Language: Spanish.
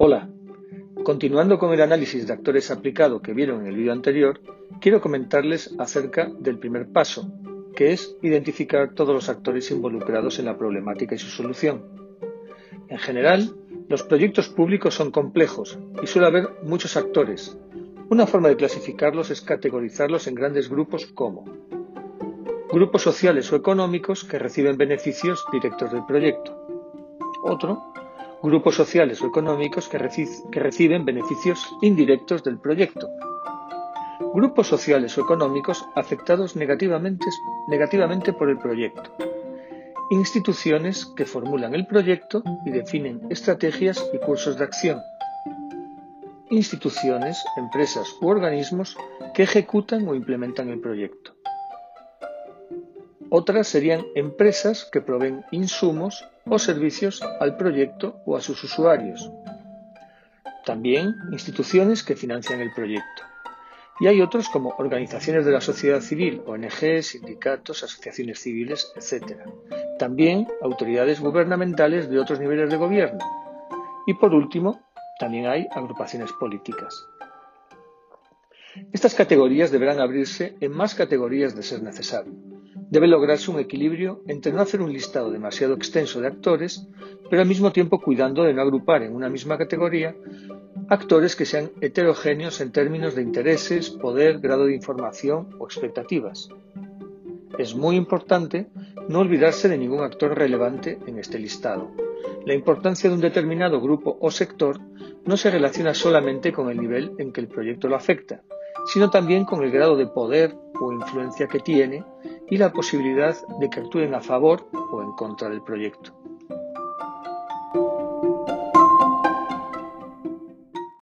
Hola, continuando con el análisis de actores aplicado que vieron en el vídeo anterior, quiero comentarles acerca del primer paso, que es identificar todos los actores involucrados en la problemática y su solución. En general, los proyectos públicos son complejos y suele haber muchos actores. Una forma de clasificarlos es categorizarlos en grandes grupos como grupos sociales o económicos que reciben beneficios directos del proyecto. Otro, grupos sociales o económicos que, reciben beneficios indirectos del proyecto. Grupos sociales o económicos afectados negativamente, negativamente por el proyecto. Instituciones que formulan el proyecto y definen estrategias y cursos de acción. Instituciones, empresas u organismos que ejecutan o implementan el proyecto. Otras serían empresas que proveen insumos o servicios al proyecto o a sus usuarios. También instituciones que financian el proyecto. Y hay otros como organizaciones de la sociedad civil, ONG, sindicatos, asociaciones civiles, etc. También autoridades gubernamentales de otros niveles de gobierno. Y por último, también hay agrupaciones políticas. Estas categorías deberán abrirse en más categorías de ser necesario. Debe lograrse un equilibrio entre no hacer un listado demasiado extenso de actores, pero al mismo tiempo cuidando de no agrupar en una misma categoría actores que sean heterogéneos en términos de intereses, poder, grado de información o expectativas. Es muy importante no olvidarse de ningún actor relevante en este listado. La importancia de un determinado grupo o sector no se relaciona solamente con el nivel en que el proyecto lo afecta, sino también con el grado de poder o influencia que tiene y la posibilidad de que actúen a favor o en contra del proyecto.